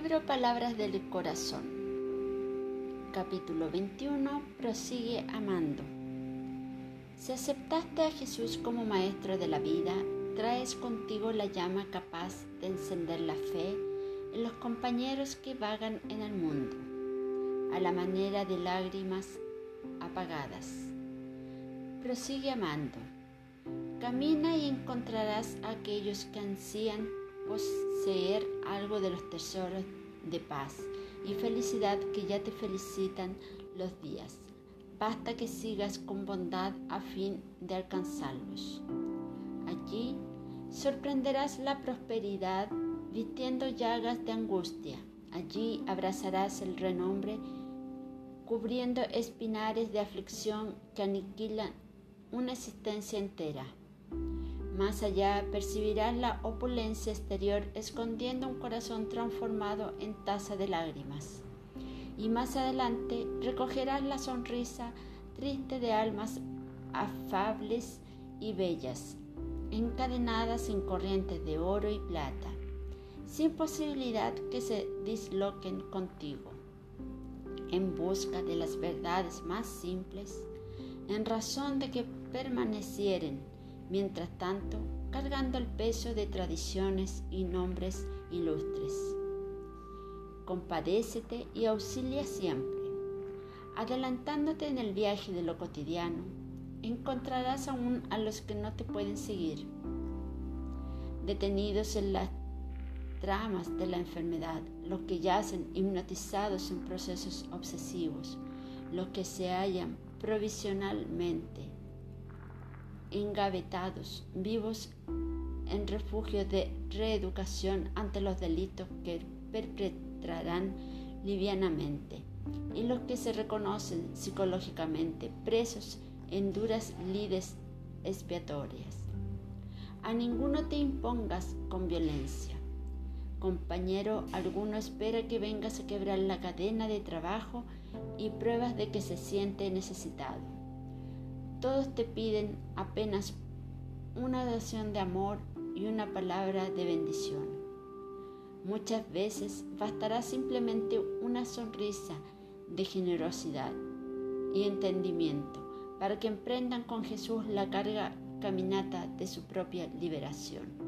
Libro Palabras del Corazón. Capítulo 21. Prosigue amando. Si aceptaste a Jesús como Maestro de la vida, traes contigo la llama capaz de encender la fe en los compañeros que vagan en el mundo, a la manera de lágrimas apagadas. Prosigue amando. Camina y encontrarás a aquellos que ansían poseer algo de los tesoros de paz y felicidad que ya te felicitan los días. Basta que sigas con bondad a fin de alcanzarlos. Allí sorprenderás la prosperidad vistiendo llagas de angustia. Allí abrazarás el renombre cubriendo espinares de aflicción que aniquilan una existencia entera. Más allá percibirás la opulencia exterior escondiendo un corazón transformado en taza de lágrimas. Y más adelante recogerás la sonrisa triste de almas afables y bellas, encadenadas en corrientes de oro y plata, sin posibilidad que se disloquen contigo, en busca de las verdades más simples, en razón de que permanecieren mientras tanto cargando el peso de tradiciones y nombres ilustres. Compadécete y auxilia siempre. Adelantándote en el viaje de lo cotidiano, encontrarás aún a los que no te pueden seguir, detenidos en las tramas de la enfermedad, los que yacen hipnotizados en procesos obsesivos, los que se hallan provisionalmente engavetados, vivos en refugio de reeducación ante los delitos que perpetrarán livianamente, y los que se reconocen psicológicamente presos en duras lides expiatorias. A ninguno te impongas con violencia. Compañero, alguno espera que vengas a quebrar la cadena de trabajo y pruebas de que se siente necesitado todos te piden apenas una oración de amor y una palabra de bendición. Muchas veces bastará simplemente una sonrisa de generosidad y entendimiento para que emprendan con Jesús la carga caminata de su propia liberación.